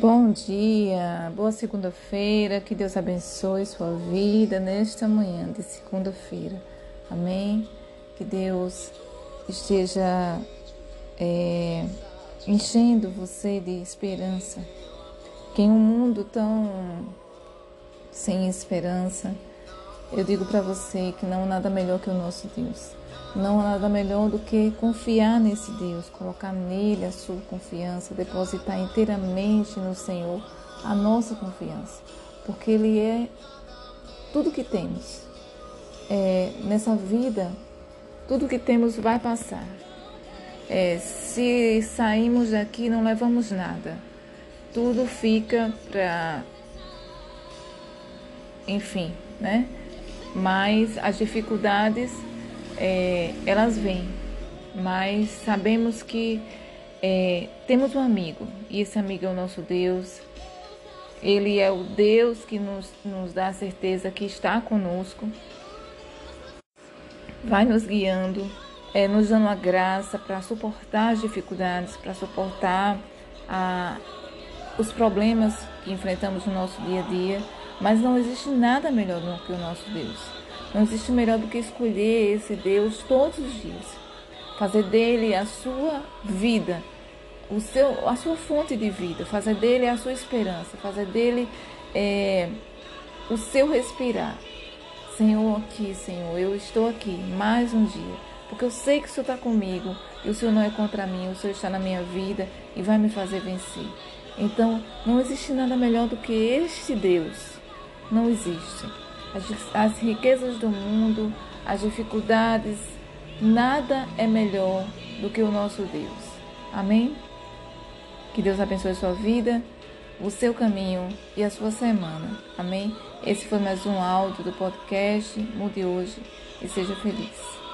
bom dia, boa segunda-feira, que Deus abençoe sua vida nesta manhã de segunda-feira, amém? Que Deus esteja é, enchendo você de esperança, que em um mundo tão sem esperança, eu digo para você que não há nada melhor que o nosso Deus. Não há nada melhor do que confiar nesse Deus, colocar nele a sua confiança, depositar inteiramente no Senhor a nossa confiança, porque Ele é tudo que temos. É, nessa vida, tudo que temos vai passar. É, se saímos daqui, não levamos nada. Tudo fica para. Enfim, né? Mas as dificuldades é, elas vêm, mas sabemos que é, temos um amigo e esse amigo é o nosso Deus. Ele é o Deus que nos, nos dá a certeza que está conosco, vai nos guiando, é, nos dando a graça para suportar as dificuldades, para suportar a, os problemas que enfrentamos no nosso dia a dia. Mas não existe nada melhor do que o nosso Deus. Não existe melhor do que escolher esse Deus todos os dias. Fazer dele a sua vida, o seu, a sua fonte de vida, fazer dele a sua esperança, fazer dele é, o seu respirar. Senhor, aqui, Senhor, eu estou aqui mais um dia, porque eu sei que o Senhor está comigo e o Senhor não é contra mim, o Senhor está na minha vida e vai me fazer vencer. Então, não existe nada melhor do que este Deus. Não existe as, as riquezas do mundo, as dificuldades, nada é melhor do que o nosso Deus. Amém? Que Deus abençoe sua vida, o seu caminho e a sua semana. Amém? Esse foi mais um áudio do podcast Mude Hoje e seja feliz.